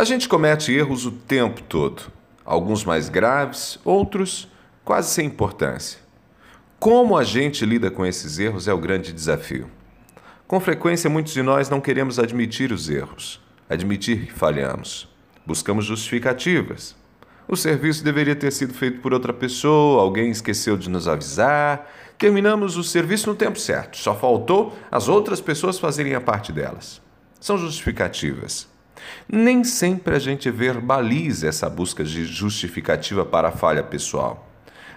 A gente comete erros o tempo todo, alguns mais graves, outros quase sem importância. Como a gente lida com esses erros é o grande desafio. Com frequência, muitos de nós não queremos admitir os erros, admitir que falhamos. Buscamos justificativas. O serviço deveria ter sido feito por outra pessoa, alguém esqueceu de nos avisar. Terminamos o serviço no tempo certo, só faltou as outras pessoas fazerem a parte delas. São justificativas. Nem sempre a gente verbaliza essa busca de justificativa para a falha pessoal.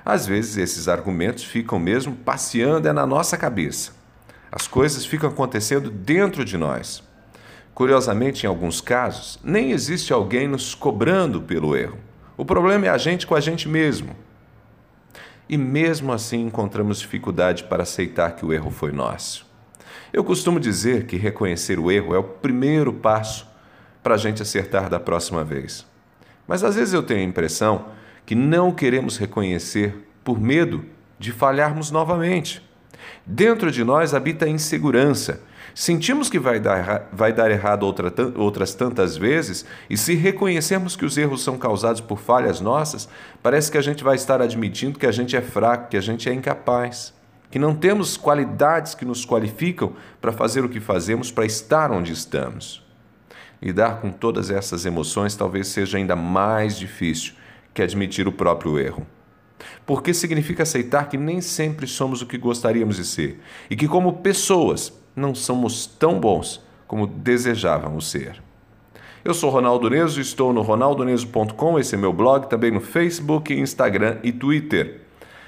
Às vezes esses argumentos ficam mesmo passeando é na nossa cabeça. As coisas ficam acontecendo dentro de nós. Curiosamente, em alguns casos, nem existe alguém nos cobrando pelo erro. O problema é a gente com a gente mesmo. E mesmo assim encontramos dificuldade para aceitar que o erro foi nosso. Eu costumo dizer que reconhecer o erro é o primeiro passo para a gente acertar da próxima vez. Mas às vezes eu tenho a impressão que não queremos reconhecer por medo de falharmos novamente. Dentro de nós habita a insegurança. Sentimos que vai dar, vai dar errado outra, outras tantas vezes, e se reconhecermos que os erros são causados por falhas nossas, parece que a gente vai estar admitindo que a gente é fraco, que a gente é incapaz, que não temos qualidades que nos qualificam para fazer o que fazemos, para estar onde estamos. Lidar com todas essas emoções talvez seja ainda mais difícil que admitir o próprio erro. Porque significa aceitar que nem sempre somos o que gostaríamos de ser e que, como pessoas, não somos tão bons como desejávamos ser. Eu sou Ronaldo Neso, estou no ronaldoneso.com, esse é meu blog, também no Facebook, Instagram e Twitter.